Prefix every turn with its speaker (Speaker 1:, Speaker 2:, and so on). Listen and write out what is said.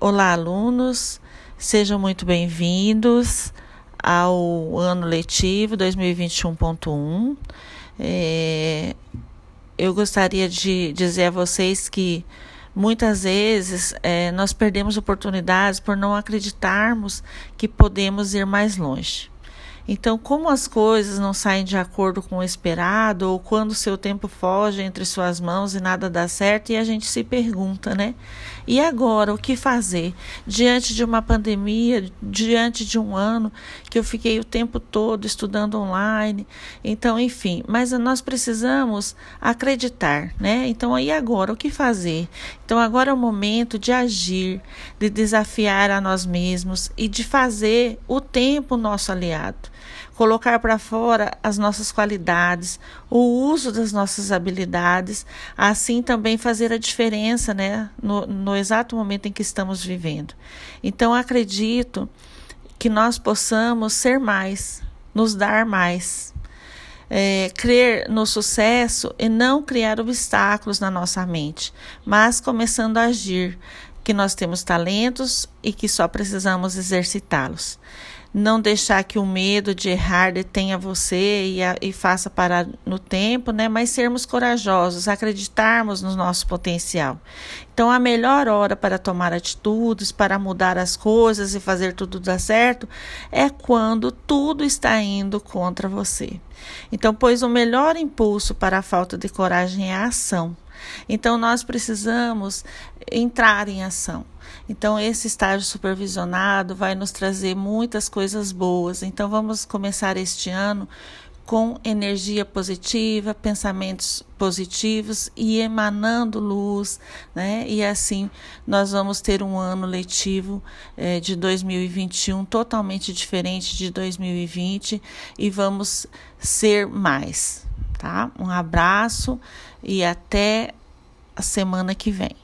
Speaker 1: Olá, alunos, sejam muito bem-vindos ao ano letivo 2021.1. É, eu gostaria de dizer a vocês que muitas vezes é, nós perdemos oportunidades por não acreditarmos que podemos ir mais longe. Então, como as coisas não saem de acordo com o esperado, ou quando seu tempo foge entre suas mãos e nada dá certo, e a gente se pergunta, né? E agora, o que fazer? Diante de uma pandemia, diante de um ano que eu fiquei o tempo todo estudando online. Então, enfim, mas nós precisamos acreditar, né? Então, e agora, o que fazer? Então, agora é o momento de agir, de desafiar a nós mesmos e de fazer o tempo nosso aliado colocar para fora as nossas qualidades, o uso das nossas habilidades, assim também fazer a diferença né, no, no exato momento em que estamos vivendo. Então, acredito que nós possamos ser mais, nos dar mais. É, crer no sucesso e não criar obstáculos na nossa mente, mas começando a agir, que nós temos talentos e que só precisamos exercitá-los não deixar que o medo de errar detenha você e, a, e faça parar no tempo, né? Mas sermos corajosos, acreditarmos no nosso potencial. Então, a melhor hora para tomar atitudes, para mudar as coisas e fazer tudo dar certo é quando tudo está indo contra você. Então, pois o melhor impulso para a falta de coragem é a ação. Então, nós precisamos entrar em ação. Então, esse estágio supervisionado vai nos trazer muitas coisas boas. Então, vamos começar este ano com energia positiva, pensamentos positivos e emanando luz, né? E assim nós vamos ter um ano letivo eh, de 2021 totalmente diferente de 2020 e vamos ser mais, tá? Um abraço e até a semana que vem.